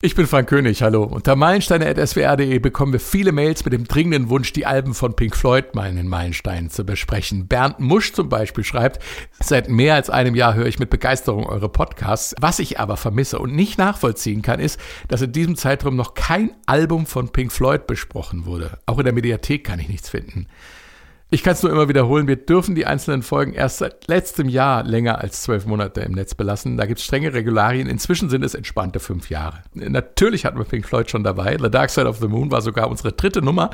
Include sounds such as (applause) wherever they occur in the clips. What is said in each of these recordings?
Ich bin Frank König, hallo. Unter meilensteine.swr.de bekommen wir viele Mails mit dem dringenden Wunsch, die Alben von Pink Floyd mal in den Meilensteinen zu besprechen. Bernd Musch zum Beispiel schreibt, seit mehr als einem Jahr höre ich mit Begeisterung eure Podcasts. Was ich aber vermisse und nicht nachvollziehen kann, ist, dass in diesem Zeitraum noch kein Album von Pink Floyd besprochen wurde. Auch in der Mediathek kann ich nichts finden. Ich kann es nur immer wiederholen, wir dürfen die einzelnen Folgen erst seit letztem Jahr länger als zwölf Monate im Netz belassen. Da gibt es strenge Regularien. Inzwischen sind es entspannte fünf Jahre. Natürlich hatten wir Pink Floyd schon dabei. The Dark Side of the Moon war sogar unsere dritte Nummer.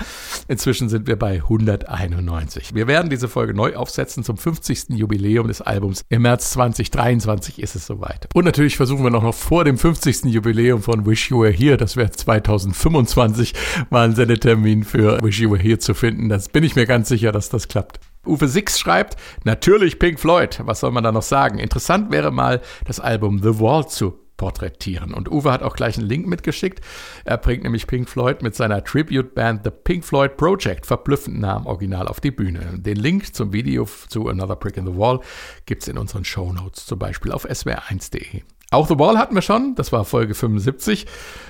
Inzwischen sind wir bei 191. Wir werden diese Folge neu aufsetzen zum 50. Jubiläum des Albums. Im März 2023 ist es soweit. Und natürlich versuchen wir noch, vor dem 50. Jubiläum von Wish You Were Here, das wäre 2025, mal einen Sendetermin für Wish You Were Here zu finden. Das bin ich mir ganz sicher, dass dass das klappt. Uwe Six schreibt, natürlich Pink Floyd, was soll man da noch sagen? Interessant wäre mal, das Album The Wall zu porträtieren. Und Uwe hat auch gleich einen Link mitgeschickt. Er bringt nämlich Pink Floyd mit seiner Tribute-Band The Pink Floyd Project verblüffend nah am Original auf die Bühne. Den Link zum Video zu Another Brick in the Wall gibt es in unseren Show Notes, zum Beispiel auf swr1.de. Auch The Wall hatten wir schon, das war Folge 75,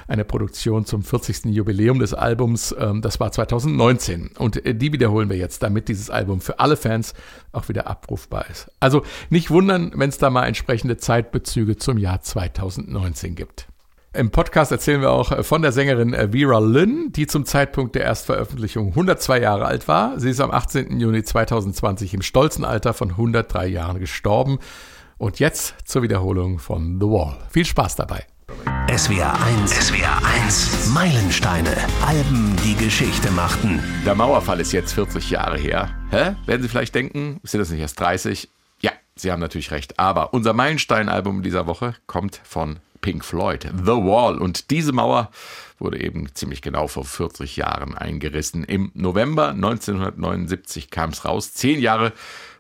eine Produktion zum 40. Jubiläum des Albums, ähm, das war 2019. Und äh, die wiederholen wir jetzt, damit dieses Album für alle Fans auch wieder abrufbar ist. Also nicht wundern, wenn es da mal entsprechende Zeitbezüge zum Jahr 2019 gibt. Im Podcast erzählen wir auch äh, von der Sängerin äh, Vera Lynn, die zum Zeitpunkt der Erstveröffentlichung 102 Jahre alt war. Sie ist am 18. Juni 2020 im stolzen Alter von 103 Jahren gestorben. Und jetzt zur Wiederholung von The Wall. Viel Spaß dabei. SWR 1, SWR 1, Meilensteine, Alben, die Geschichte machten. Der Mauerfall ist jetzt 40 Jahre her. Hä? Werden Sie vielleicht denken, sind das nicht erst 30? Ja, Sie haben natürlich recht. Aber unser Meilenstein-Album dieser Woche kommt von Pink Floyd, The Wall. Und diese Mauer wurde eben ziemlich genau vor 40 Jahren eingerissen. Im November 1979 kam es raus. Zehn Jahre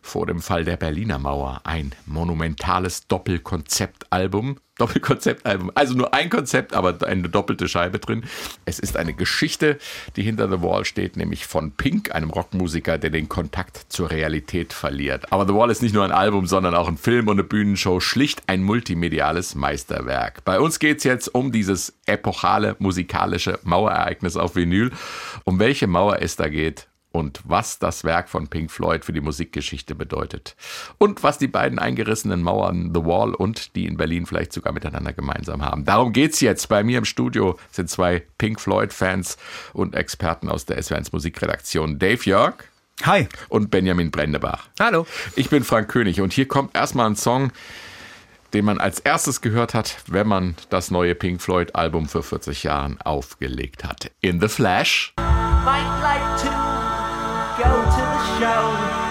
vor dem Fall der Berliner Mauer ein monumentales Doppelkonzeptalbum. Doppelkonzeptalbum, also nur ein Konzept, aber eine doppelte Scheibe drin. Es ist eine Geschichte, die hinter The Wall steht, nämlich von Pink, einem Rockmusiker, der den Kontakt zur Realität verliert. Aber The Wall ist nicht nur ein Album, sondern auch ein Film und eine Bühnenshow, schlicht ein multimediales Meisterwerk. Bei uns geht es jetzt um dieses epochale musikalische Mauerereignis auf Vinyl. Um welche Mauer es da geht und was das Werk von Pink Floyd für die Musikgeschichte bedeutet. Und was die beiden eingerissenen Mauern The Wall und die in Berlin vielleicht sogar miteinander gemeinsam haben. Darum geht's jetzt. Bei mir im Studio sind zwei Pink Floyd-Fans und Experten aus der SW1 Musikredaktion. Dave Jörg. Hi. Und Benjamin Brendebach. Hallo. Ich bin Frank König und hier kommt erstmal ein Song, den man als erstes gehört hat, wenn man das neue Pink Floyd Album für 40 Jahren aufgelegt hat. In the Flash. Might like to go to the show.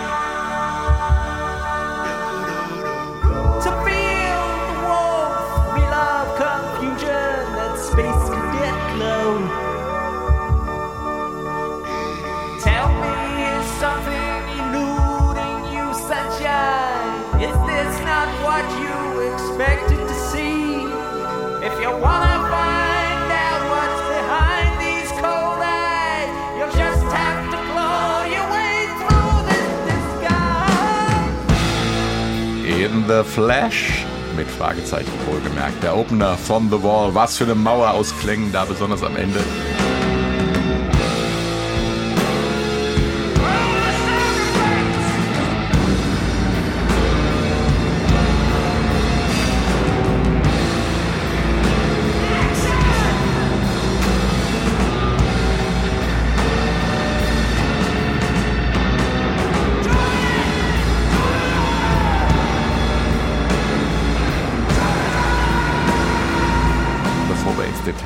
The Flash. Mit Fragezeichen wohlgemerkt. Der Opener von The Wall. Was für eine Mauer aus Klängen da, besonders am Ende.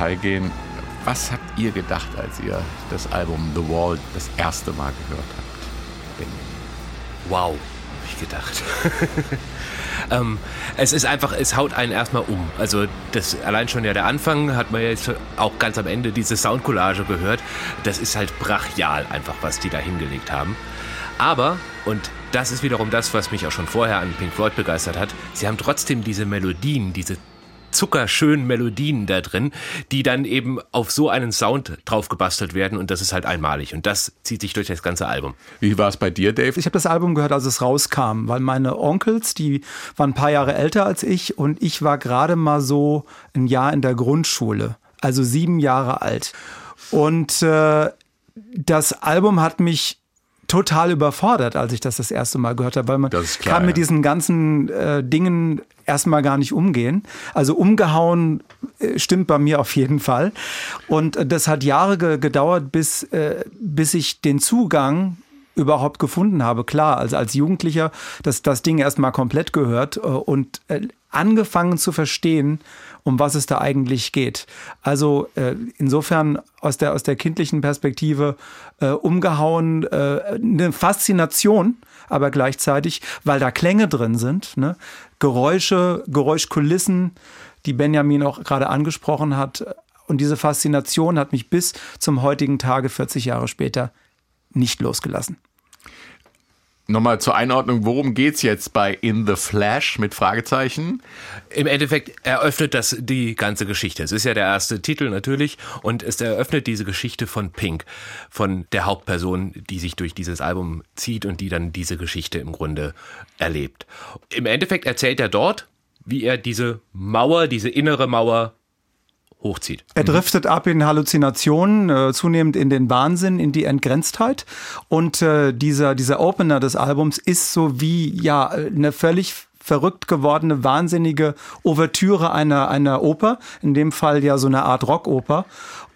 Detail gehen. Was habt ihr gedacht, als ihr das Album The Wall das erste Mal gehört habt? Wow, hab ich gedacht. (laughs) ähm, es ist einfach, es haut einen erstmal um. Also das allein schon ja der Anfang hat man jetzt auch ganz am Ende diese Soundcollage gehört. Das ist halt brachial einfach, was die da hingelegt haben. Aber, und das ist wiederum das, was mich auch schon vorher an Pink Floyd begeistert hat, sie haben trotzdem diese Melodien, diese zuckerschönen Melodien da drin, die dann eben auf so einen Sound drauf gebastelt werden und das ist halt einmalig und das zieht sich durch das ganze Album. Wie war es bei dir, Dave? Ich habe das Album gehört, als es rauskam, weil meine Onkels, die waren ein paar Jahre älter als ich und ich war gerade mal so ein Jahr in der Grundschule also sieben Jahre alt. Und äh, das Album hat mich total überfordert, als ich das das erste Mal gehört habe, weil man klar, kann mit ja. diesen ganzen äh, Dingen erstmal gar nicht umgehen. Also umgehauen äh, stimmt bei mir auf jeden Fall. Und äh, das hat Jahre ge gedauert, bis, äh, bis ich den Zugang überhaupt gefunden habe. Klar, also als Jugendlicher das, das Ding erstmal komplett gehört äh, und äh, angefangen zu verstehen, um was es da eigentlich geht. Also äh, insofern aus der, aus der kindlichen Perspektive äh, umgehauen, äh, eine Faszination, aber gleichzeitig, weil da Klänge drin sind, ne? Geräusche, Geräuschkulissen, die Benjamin auch gerade angesprochen hat. Und diese Faszination hat mich bis zum heutigen Tage, 40 Jahre später, nicht losgelassen. Nochmal zur Einordnung, worum geht's jetzt bei In the Flash mit Fragezeichen? Im Endeffekt eröffnet das die ganze Geschichte. Es ist ja der erste Titel natürlich und es eröffnet diese Geschichte von Pink, von der Hauptperson, die sich durch dieses Album zieht und die dann diese Geschichte im Grunde erlebt. Im Endeffekt erzählt er dort, wie er diese Mauer, diese innere Mauer hochzieht. Er driftet ab in Halluzinationen, äh, zunehmend in den Wahnsinn, in die Entgrenztheit. Und äh, dieser, dieser Opener des Albums ist so wie ja eine völlig verrückt gewordene, wahnsinnige Ouvertüre einer, einer Oper, in dem Fall ja so eine Art Rockoper,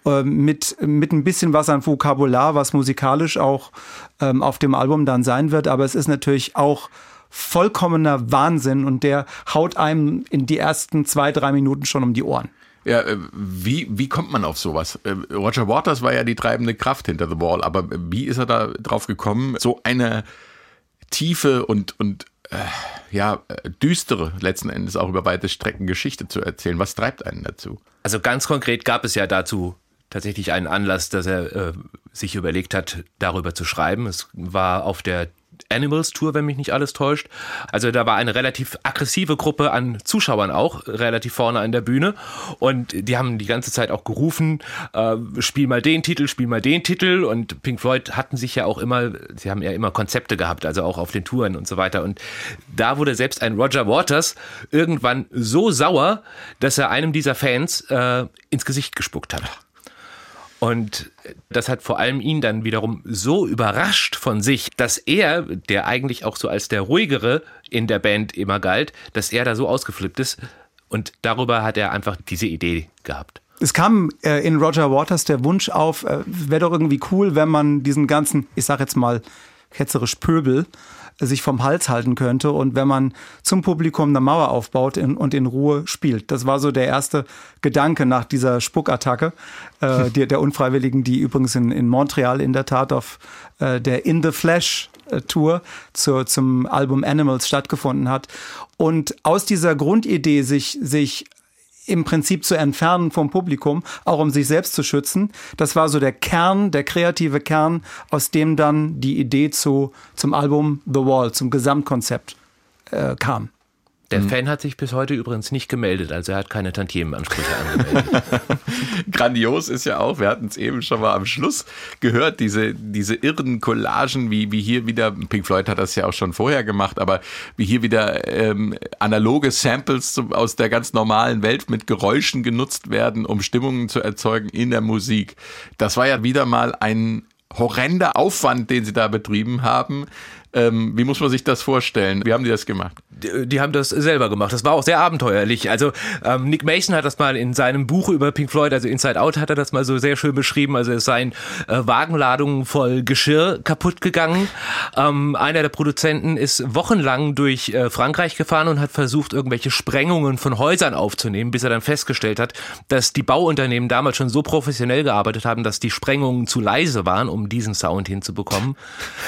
äh, mit, mit ein bisschen was an Vokabular, was musikalisch auch ähm, auf dem Album dann sein wird. Aber es ist natürlich auch vollkommener Wahnsinn und der haut einem in die ersten zwei, drei Minuten schon um die Ohren. Ja, äh, wie, wie kommt man auf sowas? Äh, Roger Waters war ja die treibende Kraft hinter The Wall, aber wie ist er da drauf gekommen, so eine tiefe und, und äh, ja, düstere, letzten Endes auch über weite Strecken Geschichte zu erzählen? Was treibt einen dazu? Also ganz konkret gab es ja dazu tatsächlich einen Anlass, dass er äh, sich überlegt hat, darüber zu schreiben. Es war auf der Animals Tour, wenn mich nicht alles täuscht. Also da war eine relativ aggressive Gruppe an Zuschauern auch, relativ vorne an der Bühne. Und die haben die ganze Zeit auch gerufen, äh, spiel mal den Titel, spiel mal den Titel. Und Pink Floyd hatten sich ja auch immer, sie haben ja immer Konzepte gehabt, also auch auf den Touren und so weiter. Und da wurde selbst ein Roger Waters irgendwann so sauer, dass er einem dieser Fans äh, ins Gesicht gespuckt hat. Und das hat vor allem ihn dann wiederum so überrascht von sich, dass er, der eigentlich auch so als der ruhigere in der Band immer galt, dass er da so ausgeflippt ist. Und darüber hat er einfach diese Idee gehabt. Es kam äh, in Roger Waters der Wunsch auf, äh, wäre doch irgendwie cool, wenn man diesen ganzen, ich sag jetzt mal, ketzerisch Pöbel äh, sich vom Hals halten könnte und wenn man zum Publikum eine Mauer aufbaut in, und in Ruhe spielt. Das war so der erste Gedanke nach dieser Spuckattacke äh, (laughs) der, der Unfreiwilligen, die übrigens in, in Montreal in der Tat auf äh, der In the Flash äh, Tour zur, zum Album Animals stattgefunden hat. Und aus dieser Grundidee, sich, sich im Prinzip zu entfernen vom Publikum, auch um sich selbst zu schützen. Das war so der Kern, der kreative Kern, aus dem dann die Idee zu, zum Album The Wall, zum Gesamtkonzept äh, kam. Der Fan hat sich bis heute übrigens nicht gemeldet, also er hat keine Tantiemenansprüche angemeldet. (laughs) Grandios ist ja auch, wir hatten es eben schon mal am Schluss gehört, diese, diese irren Collagen, wie, wie hier wieder, Pink Floyd hat das ja auch schon vorher gemacht, aber wie hier wieder ähm, analoge Samples zum, aus der ganz normalen Welt mit Geräuschen genutzt werden, um Stimmungen zu erzeugen in der Musik. Das war ja wieder mal ein horrender Aufwand, den sie da betrieben haben. Ähm, wie muss man sich das vorstellen? Wie haben die das gemacht? Die, die haben das selber gemacht. Das war auch sehr abenteuerlich. Also ähm, Nick Mason hat das mal in seinem Buch über Pink Floyd, also Inside Out, hat er das mal so sehr schön beschrieben. Also es seien äh, Wagenladungen voll Geschirr kaputt gegangen. Ähm, einer der Produzenten ist wochenlang durch äh, Frankreich gefahren und hat versucht, irgendwelche Sprengungen von Häusern aufzunehmen, bis er dann festgestellt hat, dass die Bauunternehmen damals schon so professionell gearbeitet haben, dass die Sprengungen zu leise waren, um diesen Sound hinzubekommen.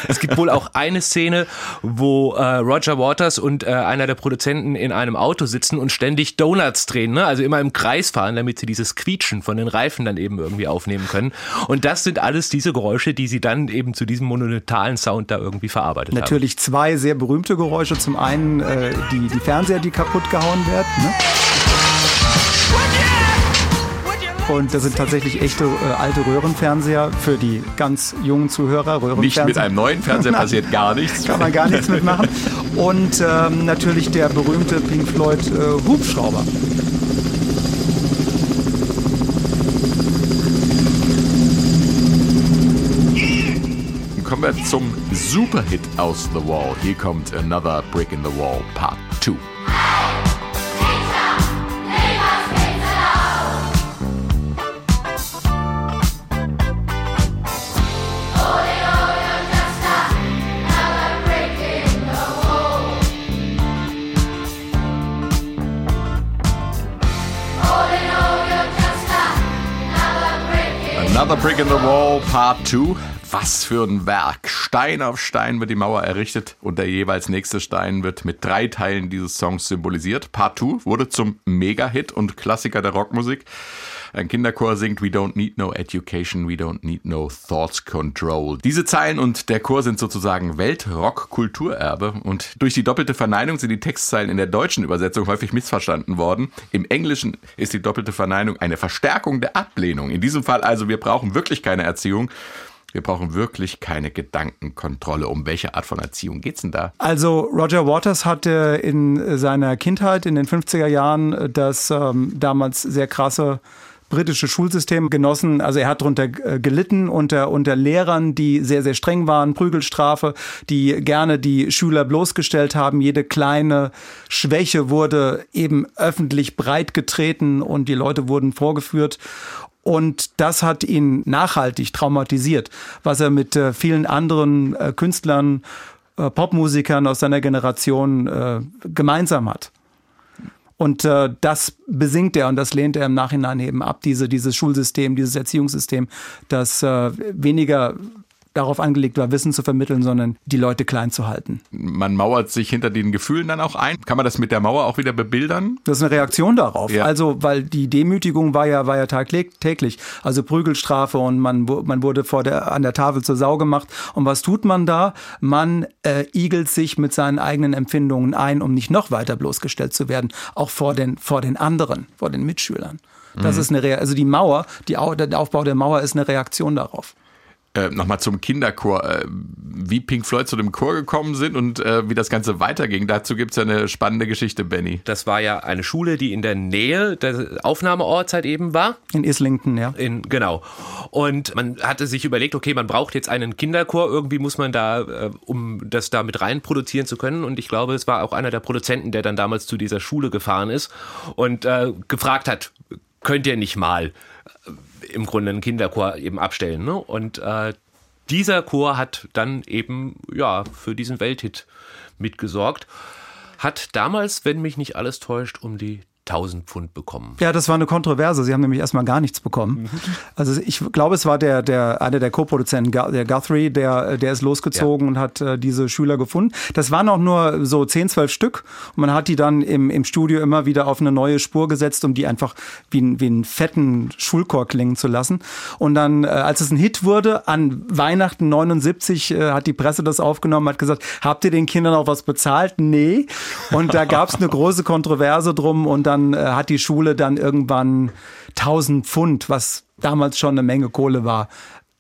Es gibt wohl auch (laughs) eine Szene, wo äh, Roger Waters und äh, einer der Produzenten in einem Auto sitzen und ständig Donuts drehen, ne? also immer im Kreis fahren, damit sie dieses Quietschen von den Reifen dann eben irgendwie aufnehmen können. Und das sind alles diese Geräusche, die sie dann eben zu diesem monumentalen Sound da irgendwie verarbeitet Natürlich zwei sehr berühmte Geräusche. Zum einen äh, die, die Fernseher, die kaputt gehauen werden. Ne? Und das sind tatsächlich echte äh, alte Röhrenfernseher für die ganz jungen Zuhörer. Röhrenfernseher. Nicht mit einem neuen Fernseher passiert gar nichts. Kann man gar nichts mitmachen. Und ähm, natürlich der berühmte Pink Floyd äh, Hubschrauber. Kommen wir zum Superhit aus The Wall. Hier kommt Another Brick in the Wall Part 2. Another Brick in the Wall, Part 2. Was für ein Werk. Stein auf Stein wird die Mauer errichtet und der jeweils nächste Stein wird mit drei Teilen dieses Songs symbolisiert. Part 2 wurde zum Mega-Hit und Klassiker der Rockmusik. Ein Kinderchor singt We don't need no education, we don't need no thoughts control. Diese Zeilen und der Chor sind sozusagen Weltrock-Kulturerbe und durch die doppelte Verneinung sind die Textzeilen in der deutschen Übersetzung häufig missverstanden worden. Im Englischen ist die doppelte Verneinung eine Verstärkung der Ablehnung. In diesem Fall also, wir brauchen wirklich keine Erziehung. Wir brauchen wirklich keine Gedankenkontrolle. Um welche Art von Erziehung geht's denn da? Also Roger Waters hatte in seiner Kindheit in den 50er Jahren das ähm, damals sehr krasse britische Schulsystem genossen. Also er hat darunter äh, gelitten unter, unter Lehrern, die sehr, sehr streng waren, Prügelstrafe, die gerne die Schüler bloßgestellt haben. Jede kleine Schwäche wurde eben öffentlich breitgetreten und die Leute wurden vorgeführt. Und das hat ihn nachhaltig traumatisiert, was er mit äh, vielen anderen äh, Künstlern, äh, Popmusikern aus seiner Generation äh, gemeinsam hat. Und äh, das besingt er und das lehnt er im Nachhinein eben ab, diese, dieses Schulsystem, dieses Erziehungssystem, das äh, weniger darauf angelegt war, Wissen zu vermitteln, sondern die Leute klein zu halten. Man mauert sich hinter den Gefühlen dann auch ein. Kann man das mit der Mauer auch wieder bebildern? Das ist eine Reaktion darauf. Ja. Also, weil die Demütigung war ja, war ja tagtäglich. Also Prügelstrafe und man, man wurde vor der, an der Tafel zur Sau gemacht. Und was tut man da? Man äh, igelt sich mit seinen eigenen Empfindungen ein, um nicht noch weiter bloßgestellt zu werden. Auch vor den, vor den anderen, vor den Mitschülern. Das mhm. ist eine Re also die Mauer, die, der Aufbau der Mauer ist eine Reaktion darauf äh, nochmal zum Kinderchor, äh, wie Pink Floyd zu dem Chor gekommen sind und äh, wie das Ganze weiterging. Dazu gibt's ja eine spannende Geschichte, Benny. Das war ja eine Schule, die in der Nähe des Aufnahmeorts halt eben war. In Islington, ja. In, genau. Und man hatte sich überlegt, okay, man braucht jetzt einen Kinderchor, irgendwie muss man da, äh, um das da mit rein produzieren zu können. Und ich glaube, es war auch einer der Produzenten, der dann damals zu dieser Schule gefahren ist und äh, gefragt hat, könnt ihr nicht mal im Grunde einen Kinderchor eben abstellen. Ne? Und äh, dieser Chor hat dann eben ja für diesen Welthit mitgesorgt. Hat damals, wenn mich nicht alles täuscht, um die 1000 Pfund bekommen. Ja, das war eine Kontroverse. Sie haben nämlich erstmal gar nichts bekommen. Mhm. Also ich glaube, es war der, der, einer der Co-Produzenten, der Guthrie, der, der ist losgezogen ja. und hat äh, diese Schüler gefunden. Das waren auch nur so 10, 12 Stück. Und man hat die dann im, im Studio immer wieder auf eine neue Spur gesetzt, um die einfach wie, wie einen fetten Schulchor klingen zu lassen. Und dann, äh, als es ein Hit wurde, an Weihnachten 79 äh, hat die Presse das aufgenommen, hat gesagt, habt ihr den Kindern auch was bezahlt? Nee. Und da gab es eine große Kontroverse drum und dann dann äh, hat die Schule dann irgendwann 1000 Pfund, was damals schon eine Menge Kohle war,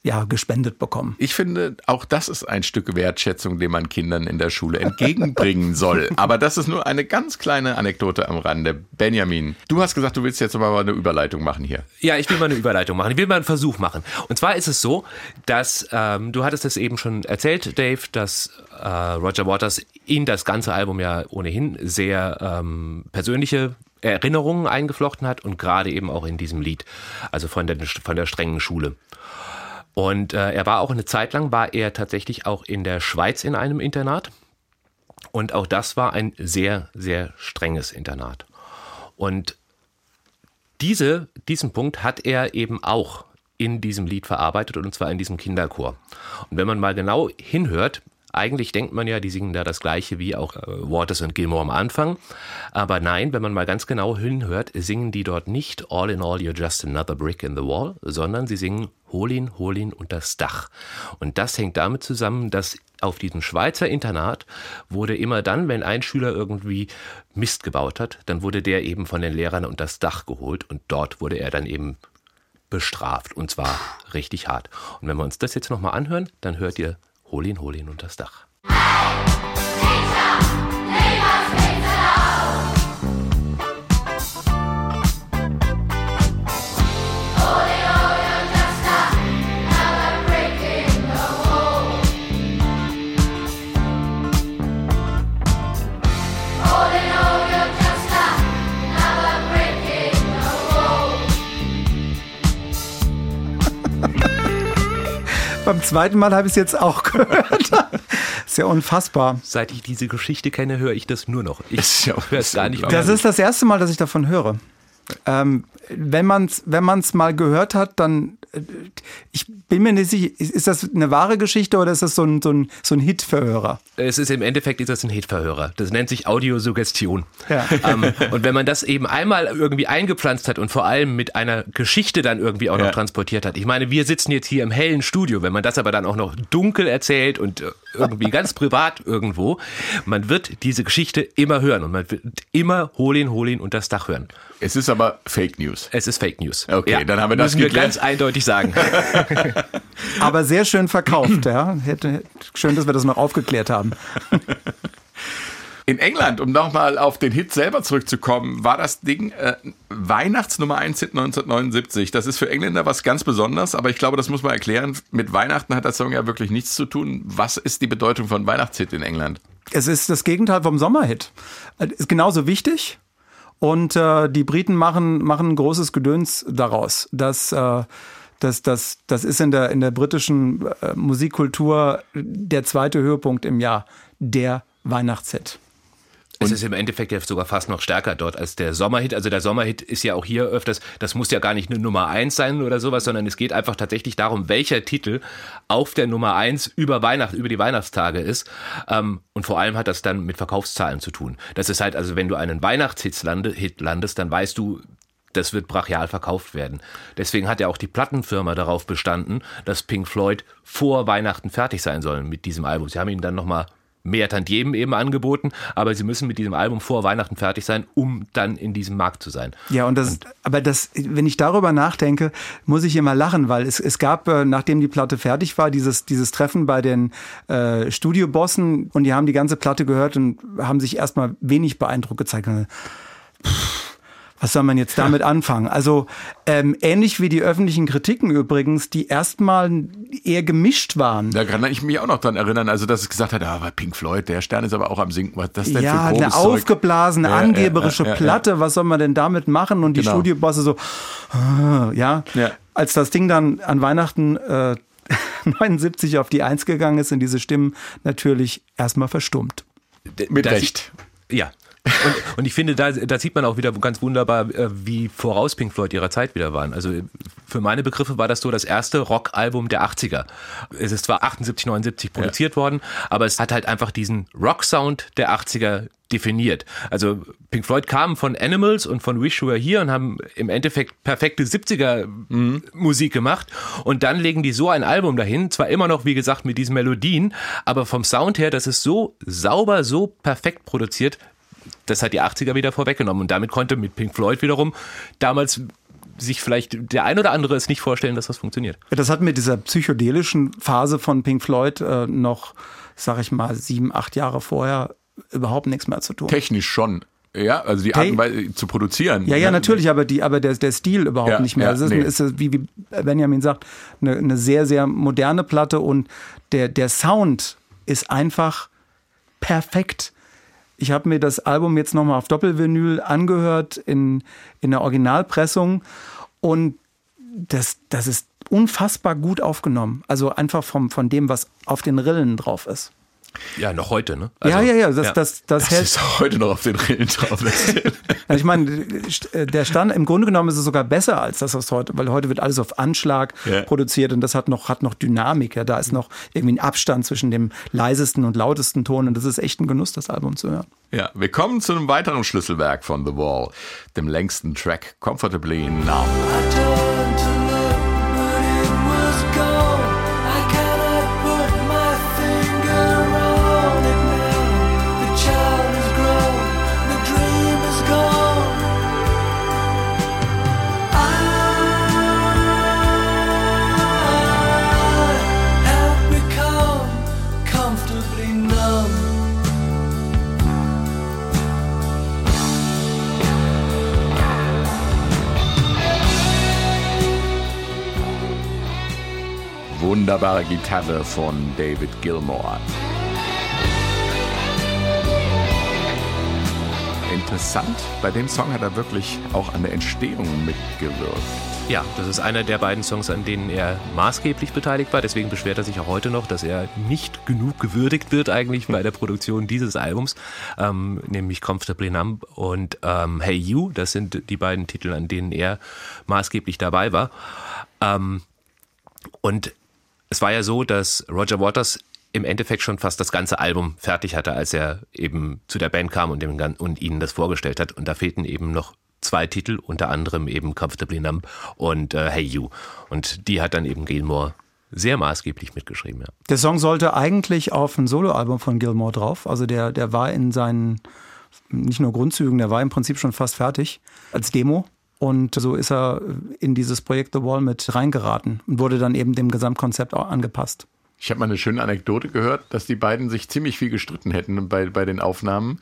ja, gespendet bekommen. Ich finde, auch das ist ein Stück Wertschätzung, den man Kindern in der Schule entgegenbringen (laughs) soll. Aber das ist nur eine ganz kleine Anekdote am Rande. Benjamin, du hast gesagt, du willst jetzt mal eine Überleitung machen hier. Ja, ich will mal eine Überleitung machen. Ich will mal einen Versuch machen. Und zwar ist es so, dass, ähm, du hattest es eben schon erzählt, Dave, dass äh, Roger Waters in das ganze Album ja ohnehin sehr ähm, persönliche Erinnerungen eingeflochten hat und gerade eben auch in diesem Lied, also von der, von der strengen Schule. Und äh, er war auch eine Zeit lang, war er tatsächlich auch in der Schweiz in einem Internat. Und auch das war ein sehr, sehr strenges Internat. Und diese, diesen Punkt hat er eben auch in diesem Lied verarbeitet und zwar in diesem Kinderchor. Und wenn man mal genau hinhört, eigentlich denkt man ja, die singen da das gleiche wie auch äh, Waters und Gilmore am Anfang. Aber nein, wenn man mal ganz genau hinhört, singen die dort nicht All in All You're Just Another Brick in the Wall, sondern sie singen Hol ihn, hol ihn unter das Dach. Und das hängt damit zusammen, dass auf diesem Schweizer Internat wurde immer dann, wenn ein Schüler irgendwie Mist gebaut hat, dann wurde der eben von den Lehrern unter das Dach geholt und dort wurde er dann eben bestraft und zwar richtig hart. Und wenn wir uns das jetzt nochmal anhören, dann hört ihr Hol ihn, hol ihn unter das Dach. Beim zweiten Mal habe ich es jetzt auch (laughs) gehört. ist ja unfassbar. Seit ich diese Geschichte kenne, höre ich das nur noch. Ich ja höre es gar nicht mehr. Das ist das erste Mal, dass ich davon höre. Ähm, wenn man es wenn man's mal gehört hat, dann ich bin mir nicht sicher, ist das eine wahre Geschichte oder ist das so ein, so ein, so ein Hitverhörer? Es ist im Endeffekt ist das ein Hitverhörer. Das nennt sich Audiosuggestion. Ja. Ähm, und wenn man das eben einmal irgendwie eingepflanzt hat und vor allem mit einer Geschichte dann irgendwie auch noch Ja. transportiert hat. Ich meine, wir sitzen jetzt hier im hellen Studio. Wenn man das aber dann auch noch dunkel erzählt und äh, irgendwie ganz privat irgendwo, man wird diese Geschichte immer hören und man wird immer Holin, Holin und das Dach hören. Es ist aber Fake News. Es ist Fake News. Okay, dann haben wir das müssen wir geklärt. ganz eindeutig sagen. (laughs) Aber sehr schön verkauft, ja. Hätte, schön, dass wir das noch aufgeklärt haben. (laughs) In England, um nochmal auf den Hit selber zurückzukommen, war das Ding äh, Weihnachtsnummer 1 Hit 1979. Das ist für Engländer was ganz Besonderes, aber ich glaube, das muss man erklären. Mit Weihnachten hat der Song ja wirklich nichts zu tun. Was ist die Bedeutung von Weihnachtshit in England? Es ist das Gegenteil vom Sommerhit. Äh, Ist genauso wichtig. Und äh, die Briten machen, machen ein großes Gedöns daraus. Das, äh, das, das, das ist in der, in der britischen äh, Musikkultur der zweite Höhepunkt im Jahr, der Weihnachtshit. Es ist im Endeffekt ja sogar fast noch stärker dort als der Sommerhit. Also der Sommerhit ist ja auch hier öfters, das muss ja gar nicht eine Nummer eins sein oder sowas, sondern es geht einfach tatsächlich darum, welcher Titel auf der Nummer eins über Weihnachten, über die Weihnachtstage ist. Ähm, und vor allem hat das dann mit Verkaufszahlen zu tun. Das ist halt, also wenn du einen Weihnachtshit lande, Hit landest, dann weißt du, das wird brachial verkauft werden. Deswegen hat ja auch die Plattenfirma darauf bestanden, dass Pink Floyd vor Weihnachten fertig sein sollen mit diesem Album. Sie haben ihnen dann nochmal mehr Tantiemen eben angeboten, aber sie müssen mit diesem Album vor Weihnachten fertig sein, um dann in diesem Markt zu sein. Ja, und das, aber das, wenn ich darüber nachdenke, muss ich immer lachen, weil es, es gab, äh, nachdem die Platte fertig war, dieses, dieses Treffen bei den äh, Studiobossen und die haben die ganze Platte gehört und haben sich erstmal wenig beeindruckt gezeigt. Pff, Was soll man jetzt damit (laughs) anfangen? Also ähm, ähnlich wie die öffentlichen Kritiken übrigens, die erstmal eher gemischt waren. Da kann ich mich auch noch dran erinnern, also dass es gesagt hat, ah, aber Pink Floyd, der Stern ist aber auch am Sinken. Was ist das denn für Ja, grobes eine Zeug? aufgeblasene, Ja, ja, angeberische ja, ja, ja. Platte, was soll man denn damit machen? Und die Genau. Studiobosse so, ah, ja. Ja. Als das Ding dann an Weihnachten äh, (laughs) 79 auf die Eins gegangen ist, sind diese Stimmen natürlich erstmal verstummt. Mit Recht. Ja. Und, und ich finde, da, da sieht man auch wieder ganz wunderbar, äh, wie voraus Pink Floyd ihrer Zeit wieder waren. Also für meine Begriffe war das so das erste Rockalbum der 80er. Es ist zwar 78, 79 produziert worden, aber es hat halt einfach diesen Rock-Sound der 80er definiert. Also Pink Floyd kamen von Animals und von Wish You Were Here und haben im Endeffekt perfekte 70er Musik gemacht und dann legen die so ein Album dahin, zwar immer noch wie gesagt mit diesen Melodien, aber vom Sound her, das ist so sauber, so perfekt produziert, das hat die 80er wieder vorweggenommen und damit konnte mit Pink Floyd wiederum damals sich vielleicht der ein oder andere es nicht vorstellen, dass das funktioniert. Das hat mit dieser psychedelischen Phase von Pink Floyd äh, noch, sag ich mal, sieben, acht Jahre vorher überhaupt nichts mehr zu tun. Technisch schon. Ja, also die Art und Weise zu produzieren. Ja, ja, Ne? natürlich, aber die, aber der, der Stil überhaupt Ja, nicht mehr. ja, es ist, nee. ist wie, wie Benjamin sagt, eine, eine sehr, sehr moderne Platte und der, der Sound ist einfach perfekt. Ich habe mir das Album jetzt nochmal auf Doppelvinyl angehört in, in der Originalpressung und das, das ist unfassbar gut aufgenommen. Also einfach vom, von dem, was auf den Rillen drauf ist. Ja, noch heute, ne? ja, ja, ja, das, ja. Das, das, Das hält. ist heute noch auf den Rillen drauf. (laughs) (laughs) Also ich meine, der Stand, im Grunde genommen ist es sogar besser als das, was heute, weil heute wird alles auf Anschlag Ja. produziert und das hat noch, hat noch Dynamik. Ja. Da ist noch irgendwie ein Abstand zwischen dem leisesten und lautesten Ton und das ist echt ein Genuss, das Album zu hören. ja, wir kommen zu einem weiteren Schlüsselwerk von The Wall, dem längsten Track, Comfortably Numb. Wunderbare Gitarre von David Gilmour. Interessant, bei dem Song hat er wirklich auch an der Entstehung mitgewirkt. Ja, das ist einer der beiden Songs, an denen er maßgeblich beteiligt war. Deswegen beschwert er sich auch heute noch, dass er nicht genug gewürdigt wird eigentlich bei der Produktion dieses Albums, ähm, nämlich Comfortably Numb und ähm, Hey You. Das sind die beiden Titel, an denen er maßgeblich dabei war. Ähm, und es war ja so, dass Roger Waters im Endeffekt schon fast das ganze Album fertig hatte, als er eben zu der Band kam und, dem, und ihnen das vorgestellt hat. Und da fehlten eben noch zwei Titel, unter anderem eben Comfortably Numb und äh, Hey You. Und die hat dann eben Gilmore sehr maßgeblich mitgeschrieben. Ja. Der Song sollte eigentlich auf ein Soloalbum von Gilmore drauf. Also der, der war in seinen, nicht nur Grundzügen, der war im Prinzip schon fast fertig als Demo. Und so ist er in dieses Projekt The Wall mit reingeraten und wurde dann eben dem Gesamtkonzept auch angepasst. Ich habe mal eine schöne Anekdote gehört, dass die beiden sich ziemlich viel gestritten hätten bei, bei den Aufnahmen.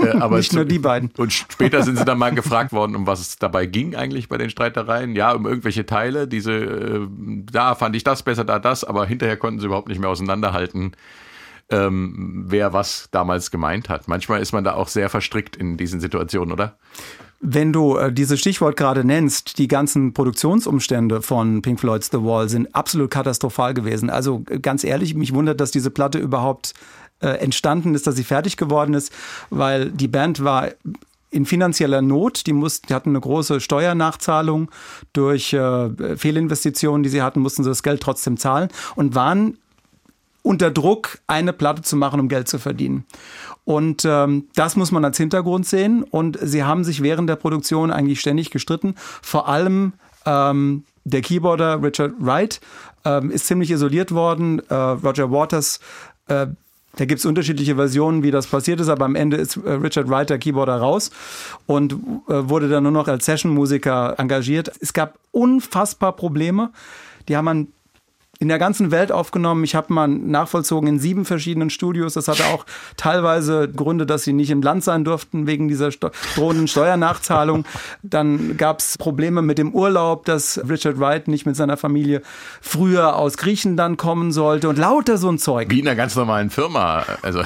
Äh, (laughs) aber Nicht nur die beiden. (laughs) Und später sind sie dann mal gefragt worden, um was es dabei ging eigentlich bei den Streitereien. Ja, um irgendwelche Teile. Diese, äh, da fand ich das besser, da das. Aber hinterher konnten sie überhaupt nicht mehr auseinanderhalten, ähm, wer was damals gemeint hat. Manchmal ist man da auch sehr verstrickt in diesen Situationen, oder? Wenn du äh, dieses Stichwort gerade nennst, die ganzen Produktionsumstände von Pink Floyd's The Wall sind absolut katastrophal gewesen. Also äh, ganz ehrlich, mich wundert, dass diese Platte überhaupt äh, entstanden ist, dass sie fertig geworden ist, weil die Band war in finanzieller Not. Die, mussten, die hatten eine große Steuernachzahlung durch äh, Fehlinvestitionen, die sie hatten, mussten sie das Geld trotzdem zahlen und waren unter Druck, eine Platte zu machen, um Geld zu verdienen. Und ähm, das muss man als Hintergrund sehen. Und sie haben sich während der Produktion eigentlich ständig gestritten. Vor allem ähm, der Keyboarder Richard Wright ähm, ist ziemlich isoliert worden. Äh, Roger Waters äh, da gibt's unterschiedliche Versionen, wie das passiert ist, aber am Ende ist äh, Richard Wright, der Keyboarder, raus und äh, wurde dann nur noch als Session-Musiker engagiert. Es gab unfassbar Probleme. Die haben man in der ganzen Welt aufgenommen. Ich habe mal nachvollzogen in sieben verschiedenen Studios. Das hatte auch teilweise Gründe, dass sie nicht im Land sein durften wegen dieser Steu drohenden Steuernachzahlung. Dann gab es Probleme mit dem Urlaub, dass Richard Wright nicht mit seiner Familie früher aus Griechenland kommen sollte und lauter so ein Zeug. Wie in einer ganz normalen Firma. Also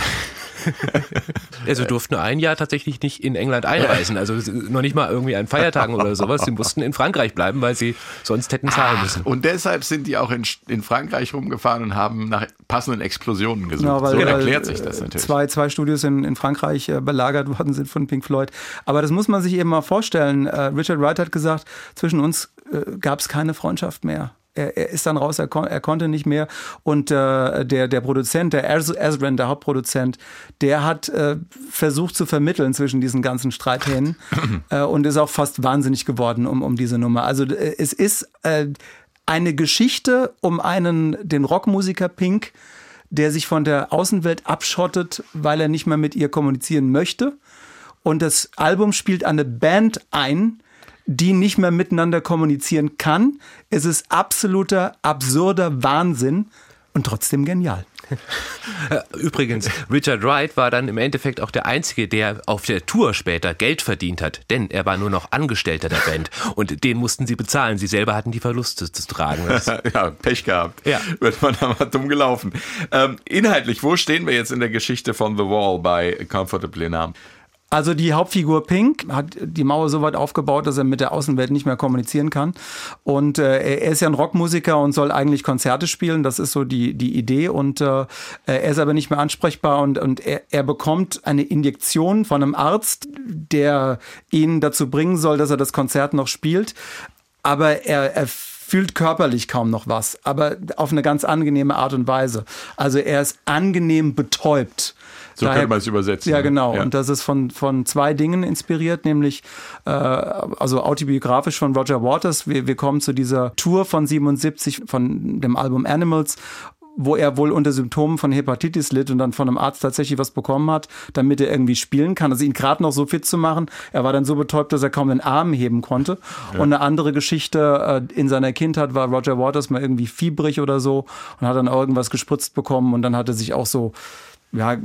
Also durften ein Jahr tatsächlich nicht in England einreisen. Also noch nicht mal irgendwie an Feiertagen oder sowas. Sie mussten in Frankreich bleiben, weil sie sonst hätten zahlen müssen. Und deshalb sind die auch in, in Frankreich rumgefahren und haben nach passenden Explosionen gesucht. Genau, weil, so weil, erklärt sich das natürlich. Zwei, zwei Studios in, in Frankreich äh, belagert worden sind von Pink Floyd. Aber das muss man sich eben mal vorstellen. Äh, Richard Wright hat gesagt, zwischen uns äh, gab es keine Freundschaft mehr. Er, er ist dann raus, er, kon er konnte nicht mehr. Und äh, der, der Produzent, der Ez- Ezrin, der Hauptproduzent, der hat äh, versucht zu vermitteln zwischen diesen ganzen Streithähnen (coughs) äh, und ist auch fast wahnsinnig geworden um, um diese Nummer. Also äh, es ist äh, eine Geschichte um einen, den Rockmusiker Pink, der sich von der Außenwelt abschottet, weil er nicht mehr mit ihr kommunizieren möchte. Und das Album spielt eine Band ein, die nicht mehr miteinander kommunizieren kann. Es ist absoluter, absurder Wahnsinn und trotzdem genial. (laughs) Übrigens, Richard Wright war dann im Endeffekt auch der Einzige, der auf der Tour später Geld verdient hat, denn er war nur noch Angestellter der Band und den mussten sie bezahlen. Sie selber hatten die Verluste zu tragen. (laughs) Ja, Pech gehabt. Ja. Wird man da mal dumm gelaufen. Ähm, inhaltlich, wo stehen wir jetzt in der Geschichte von The Wall bei Comfortably Numb? Also die Hauptfigur Pink hat die Mauer so weit aufgebaut, dass er mit der Außenwelt nicht mehr kommunizieren kann. Und äh, er ist ja ein Rockmusiker und soll eigentlich Konzerte spielen. Das ist so die, die Idee. Und äh, er ist aber nicht mehr ansprechbar und, und er, er bekommt eine Injektion von einem Arzt, der ihn dazu bringen soll, dass er das Konzert noch spielt. Aber er, er fühlt körperlich kaum noch was, aber auf eine ganz angenehme Art und Weise. Also er ist angenehm betäubt. So könnte man es übersetzen, Ja, ne? genau. Ja. Und das ist von, von zwei Dingen inspiriert, nämlich äh, also autobiografisch von Roger Waters. Wir, wir kommen zu dieser Tour von 77 von dem Album Animals wo er wohl unter Symptomen von Hepatitis litt und dann von einem Arzt tatsächlich was bekommen hat, damit er irgendwie spielen kann. Also ihn gerade noch so fit zu machen. Er war dann so betäubt, dass er kaum den Arm heben konnte. Und eine andere Geschichte äh, in seiner Kindheit war Roger Waters mal irgendwie fiebrig oder so und hat dann irgendwas gespritzt bekommen und dann hat er sich auch so ja,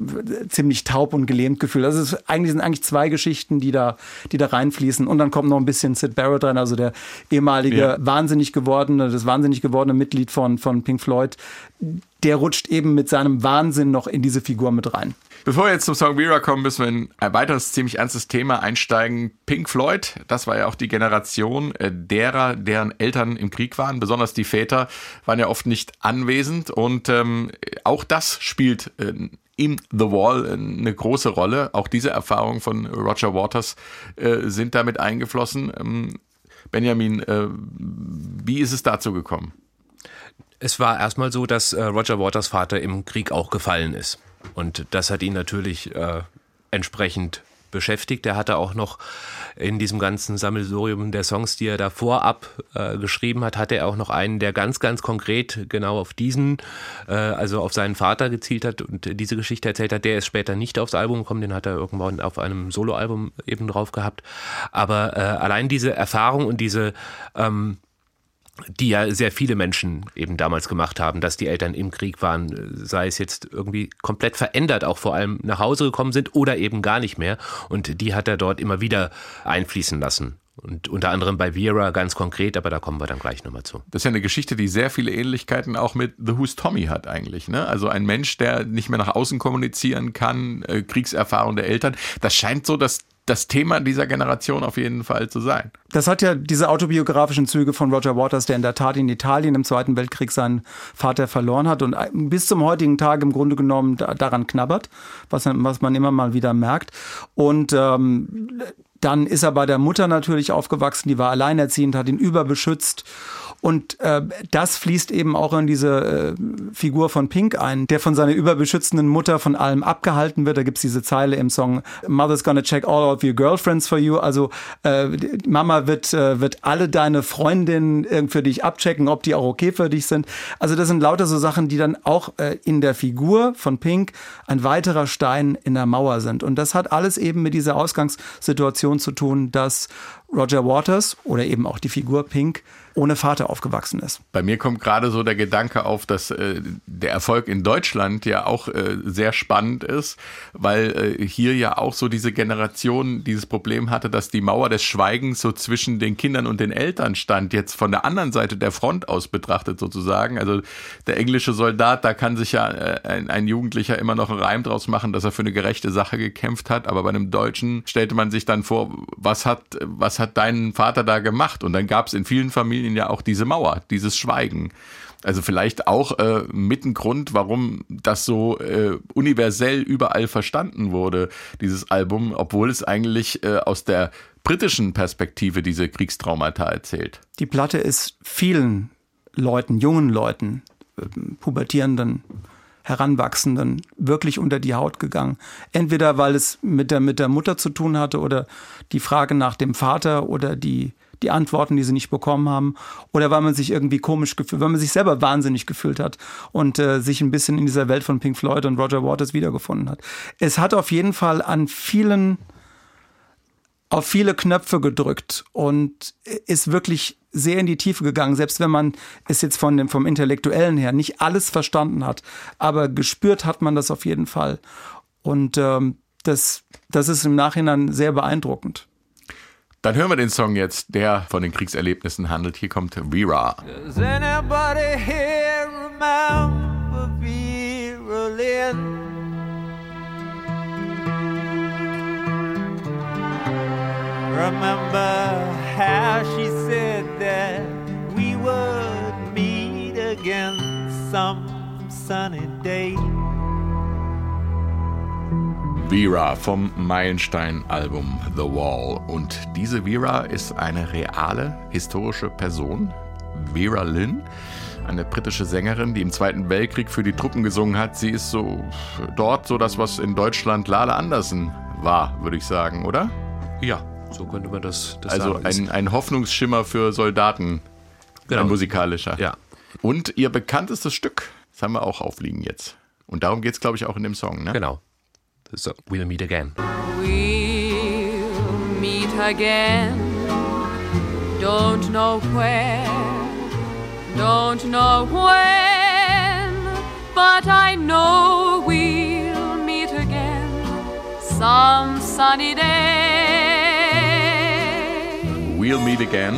ziemlich taub und gelähmt gefühlt. Also es ist eigentlich sind eigentlich zwei Geschichten, die da, die da reinfließen. Und dann kommt noch ein bisschen Sid Barrett rein, also der ehemalige Ja. wahnsinnig gewordene, das wahnsinnig gewordene Mitglied von, von Pink Floyd. Der rutscht eben mit seinem Wahnsinn noch in diese Figur mit rein. Bevor wir jetzt zum Song Vera kommen, müssen wir in ein weiteres ziemlich ernstes Thema einsteigen. Pink Floyd, das war ja auch die Generation äh, derer, deren Eltern im Krieg waren. Besonders die Väter waren ja oft nicht anwesend. Und ähm, auch das spielt äh, in The Wall äh, eine große Rolle. Auch diese Erfahrungen von Roger Waters äh, sind damit eingeflossen. Ähm, Benjamin, äh, wie ist es dazu gekommen? Es war erstmal so, dass äh, Roger Waters Vater im Krieg auch gefallen ist. Und das hat ihn natürlich äh, entsprechend beschäftigt. Er hatte auch noch in diesem ganzen Sammelsurium der Songs, die er da vorab äh, geschrieben hat, hatte er auch noch einen, der ganz, ganz konkret genau auf diesen, äh, also auf seinen Vater gezielt hat und diese Geschichte erzählt hat. Der ist später nicht aufs Album gekommen, den hat er irgendwann auf einem Soloalbum eben drauf gehabt. Aber äh, allein diese Erfahrung und diese ähm, die ja sehr viele Menschen eben damals gemacht haben, dass die Eltern im Krieg waren, sei es jetzt irgendwie komplett verändert, auch vor allem nach Hause gekommen sind oder eben gar nicht mehr. Und die hat er dort immer wieder einfließen lassen. Und unter anderem bei Vera ganz konkret, aber da kommen wir dann gleich nochmal zu. Das ist ja eine Geschichte, die sehr viele Ähnlichkeiten auch mit The Who's Tommy hat eigentlich. Ne? Also ein Mensch, der nicht mehr nach außen kommunizieren kann, äh, Kriegserfahrung der Eltern. Das scheint so das, das Thema dieser Generation auf jeden Fall zu sein. Das hat ja diese autobiografischen Züge von Roger Waters, der in der Tat in Italien im Zweiten Weltkrieg seinen Vater verloren hat und bis zum heutigen Tag im Grunde genommen da, daran knabbert, was, was man immer mal wieder merkt. Und ähm, dann ist er bei der Mutter natürlich aufgewachsen, die war alleinerziehend, hat ihn überbeschützt. Und äh, das fließt eben auch in diese äh, Figur von Pink ein, der von seiner überbeschützenden Mutter von allem abgehalten wird. Da gibt's diese Zeile im Song Mother's gonna check all of your girlfriends for you. Also äh, Mama wird, äh, wird alle deine Freundinnen äh, für dich abchecken, ob die auch okay für dich sind. Also das sind lauter so Sachen, die dann auch äh, in der Figur von Pink ein weiterer Stein in der Mauer sind. Und das hat alles eben mit dieser Ausgangssituation zu tun, dass Roger Waters oder eben auch die Figur Pink ohne Vater aufgewachsen ist. Bei mir kommt gerade so der Gedanke auf, dass äh, der Erfolg in Deutschland ja auch äh, sehr spannend ist, weil äh, hier ja auch so diese Generation dieses Problem hatte, dass die Mauer des Schweigens so zwischen den Kindern und den Eltern stand, jetzt von der anderen Seite der Front aus betrachtet sozusagen. Also der englische Soldat, da kann sich ja äh, ein, ein Jugendlicher immer noch einen Reim draus machen, dass er für eine gerechte Sache gekämpft hat, aber bei einem Deutschen stellte man sich dann vor, was hat, was hat dein Vater da gemacht? Und dann gab es in vielen Familien ja auch diese Mauer, dieses Schweigen. Also vielleicht auch äh, mit ein Grund, warum das so äh, universell überall verstanden wurde, dieses Album, obwohl es eigentlich äh, aus der britischen Perspektive diese Kriegstraumata erzählt. Die Platte ist vielen Leuten, jungen Leuten, äh, pubertierenden, Heranwachsenden wirklich unter die Haut gegangen. Entweder weil es mit der, mit der Mutter zu tun hatte oder die Frage nach dem Vater oder die, die Antworten, die sie nicht bekommen haben, oder weil man sich irgendwie komisch gefühlt, weil man sich selber wahnsinnig gefühlt hat und äh, sich ein bisschen in dieser Welt von Pink Floyd und Roger Waters wiedergefunden hat. Es hat auf jeden Fall an vielen auf viele Knöpfe gedrückt und ist wirklich sehr in die Tiefe gegangen, selbst wenn man es jetzt von dem, vom Intellektuellen her nicht alles verstanden hat. Aber gespürt hat man das auf jeden Fall. Und ähm, das, das ist im Nachhinein sehr beeindruckend. Dann hören wir den Song jetzt, der von den Kriegserlebnissen handelt. Hier kommt Vera. Does anybody here remember Vera Lynn? Remember how she said that we would meet again some Vera vom Meilenstein-Album The Wall. Und diese Vera ist eine reale historische Person. Vera Lynn, eine britische Sängerin, die im Zweiten Weltkrieg für die Truppen gesungen hat. Sie ist so dort so das, was in Deutschland Lale Andersen war, würde ich sagen, oder? Ja, so könnte man das, das Also sagen. ein, ein Hoffnungsschimmer für Soldaten, Genau. ein musikalischer. Ja. Und ihr bekanntestes Stück, das haben wir auch aufliegen jetzt. Und darum geht es, glaube ich, auch in dem Song, ne? Genau. So, we'll meet again. We'll meet again. Don't know where, don't know when, but I know we'll meet again some sunny day. We'll Meet Again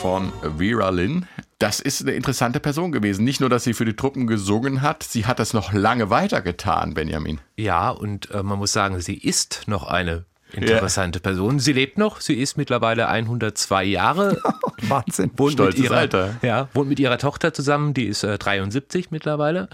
von Vera Lynn. Das ist eine interessante Person gewesen. Nicht nur, dass sie für die Truppen gesungen hat, sie hat das noch lange weitergetan, Benjamin. Ja, und äh, man muss sagen, sie ist noch eine interessante Person. Sie lebt noch, sie ist mittlerweile 102 Jahre. (laughs) Wahnsinn. Wohnt Stolzes mit ihrer, Alter. Ja, wohnt mit ihrer Tochter zusammen, die ist äh, 73 mittlerweile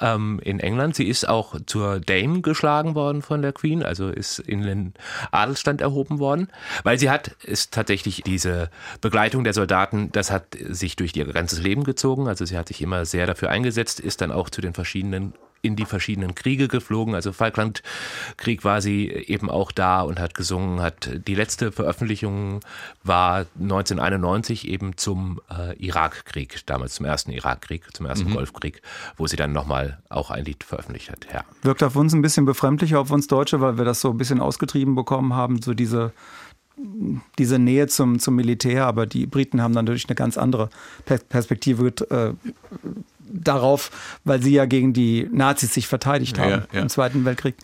ähm, in England. Sie ist auch zur Dame geschlagen worden von der Queen, also ist in den Adelstand erhoben worden, weil sie hat, ist tatsächlich diese Begleitung der Soldaten, das hat sich durch ihr ganzes Leben gezogen, also sie hat sich immer sehr dafür eingesetzt, ist dann auch zu den verschiedenen in die verschiedenen Kriege geflogen. Also Falklandkrieg war sie eben auch da und hat gesungen. Hat die letzte Veröffentlichung war 1991 eben zum äh, Irakkrieg, damals zum ersten Irakkrieg, zum ersten Golfkrieg, wo sie dann nochmal auch ein Lied veröffentlicht hat. Ja. Wirkt auf uns ein bisschen befremdlicher, auf uns Deutsche, weil wir das so ein bisschen ausgetrieben bekommen haben, so diese, diese Nähe zum, zum Militär. Aber die Briten haben dann natürlich eine ganz andere Per- Perspektive äh, darauf, weil sie ja gegen die Nazis sich verteidigt haben Ja, ja. im Zweiten Weltkrieg.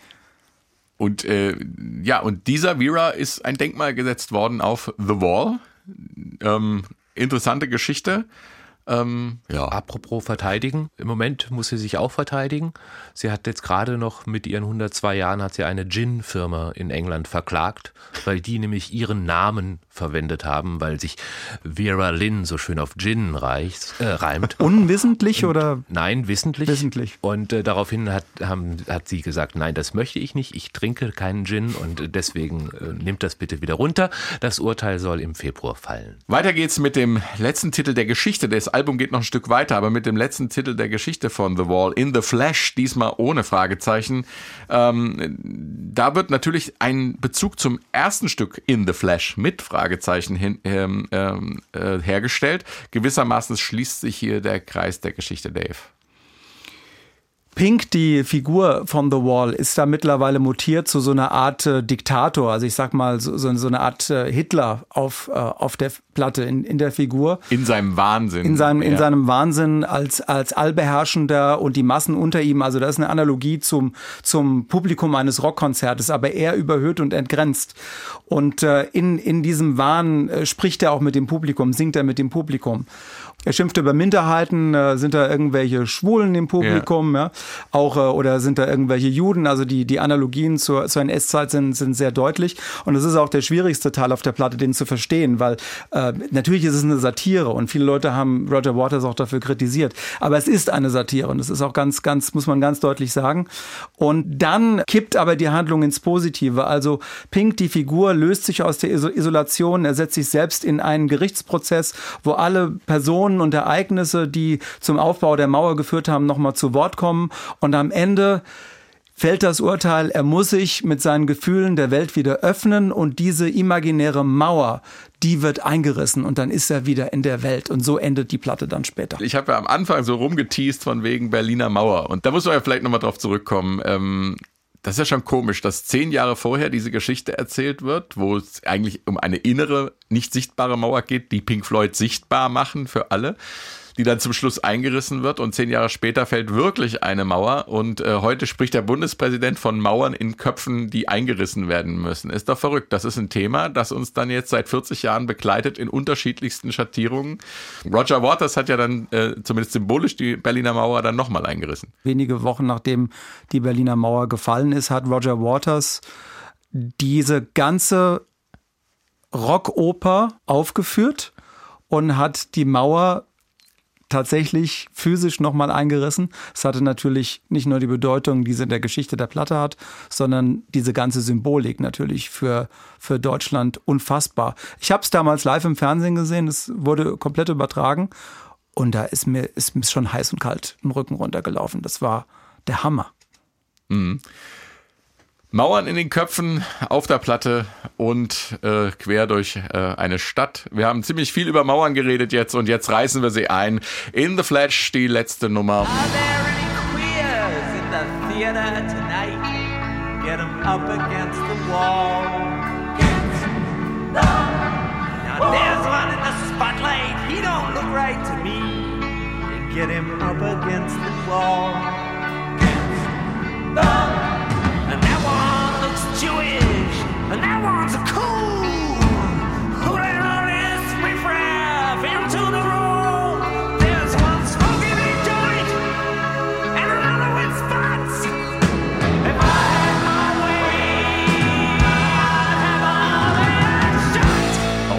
Und äh, ja, und dieser Vera ist ein Denkmal gesetzt worden auf The Wall. Ähm, interessante Geschichte. Ähm, ja. Apropos verteidigen, im Moment muss sie sich auch verteidigen. Sie hat jetzt gerade noch mit ihren 102 Jahren hat sie eine Gin-Firma in England verklagt, weil die nämlich ihren Namen verwendet haben, weil sich Vera Lynn so schön auf Gin reicht, äh, reimt. (laughs) Unwissentlich oder Nein, wissentlich. Wissentlich. Und äh, daraufhin hat, haben, hat sie gesagt, nein, das möchte ich nicht. Ich trinke keinen Gin und deswegen äh, nimmt das bitte wieder runter. Das Urteil soll im Februar fallen. Weiter geht's mit dem letzten Titel der Geschichte. Das Album geht noch ein Stück weiter, aber mit dem letzten Titel der Geschichte von The Wall, In the Flash, diesmal ohne Fragezeichen. Ähm, da wird natürlich ein Bezug zum ersten Stück In the Flash mit Fragezeichen hin, ähm, ähm, äh, hergestellt. Gewissermaßen schließt sich hier der Kreis der Geschichte, Dave. Pink, die Figur von The Wall, ist da mittlerweile mutiert zu so einer Art äh, Diktator. Also ich sag mal, so, so so eine Art äh, Hitler auf, äh, auf der Platte, in, in der Figur. In seinem Wahnsinn. In seinem, in Ja. seinem Wahnsinn als, als Allbeherrschender und die Massen unter ihm. Also das ist eine Analogie zum, zum Publikum eines Rockkonzertes, aber er überhöht und entgrenzt. Und äh, in, in diesem Wahn äh, spricht er auch mit dem Publikum, singt er mit dem Publikum. Er schimpft über Minderheiten, äh, sind da irgendwelche Schwulen im Publikum, ja. Auch, äh, oder sind da irgendwelche Juden, also die, die Analogien zur, zur NS-Zeit sind, sind sehr deutlich. Und das ist auch der schwierigste Teil auf der Platte, den zu verstehen, weil äh, natürlich ist es eine Satire und viele Leute haben Roger Waters auch dafür kritisiert. Aber es ist eine Satire und das ist auch ganz, ganz, muss man ganz deutlich sagen. Und dann kippt aber die Handlung ins Positive. Also Pink, die Figur, löst sich aus der Iso- Isolation, er setzt sich selbst in einen Gerichtsprozess, wo alle Personen und Ereignisse, die zum Aufbau der Mauer geführt haben, nochmal zu Wort kommen. Und am Ende fällt das Urteil, er muss sich mit seinen Gefühlen der Welt wieder öffnen und diese imaginäre Mauer, die wird eingerissen und dann ist er wieder in der Welt. Und so endet die Platte dann später. Ich habe ja am Anfang so rumgeteased von wegen Berliner Mauer. Und da muss man ja vielleicht nochmal drauf zurückkommen. Ähm, das ist ja schon komisch, dass zehn Jahre vorher diese Geschichte erzählt wird, wo es eigentlich um eine innere, nicht sichtbare Mauer geht, die Pink Floyd sichtbar machen für alle, die dann zum Schluss eingerissen wird. Und zehn Jahre später fällt wirklich eine Mauer. Und äh, heute spricht der Bundespräsident von Mauern in Köpfen, die eingerissen werden müssen. Ist doch verrückt. Das ist ein Thema, das uns dann jetzt seit 40 Jahren begleitet in unterschiedlichsten Schattierungen. Roger Waters hat ja dann äh, zumindest symbolisch die Berliner Mauer dann nochmal eingerissen. Wenige Wochen nachdem die Berliner Mauer gefallen ist, hat Roger Waters diese ganze Rockoper aufgeführt und hat die Mauer tatsächlich physisch nochmal eingerissen. Es hatte natürlich nicht nur die Bedeutung, die sie in der Geschichte der Platte hat, sondern diese ganze Symbolik natürlich für, für Deutschland unfassbar. Ich habe es damals live im Fernsehen gesehen, es wurde komplett übertragen und da ist mir, ist mir schon heiß und kalt im Rücken runtergelaufen. Das war der Hammer. Mauern in den Köpfen, auf der Platte und äh, quer durch äh, eine Stadt. Wir haben ziemlich viel über Mauern geredet jetzt und jetzt reißen wir sie ein. In the Flash, die letzte Nummer. Are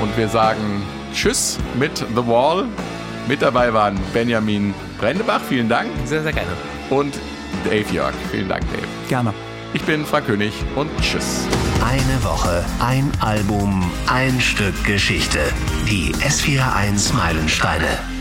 und wir sagen Tschüss mit The Wall. Mit dabei waren Benjamin Brendebach, vielen Dank. Sehr, sehr gerne. Und Dave York, vielen Dank, Dave. Gerne. Ich bin Frank König und Tschüss. Eine Woche, ein Album, ein Stück Geschichte. Die S41 Meilensteine.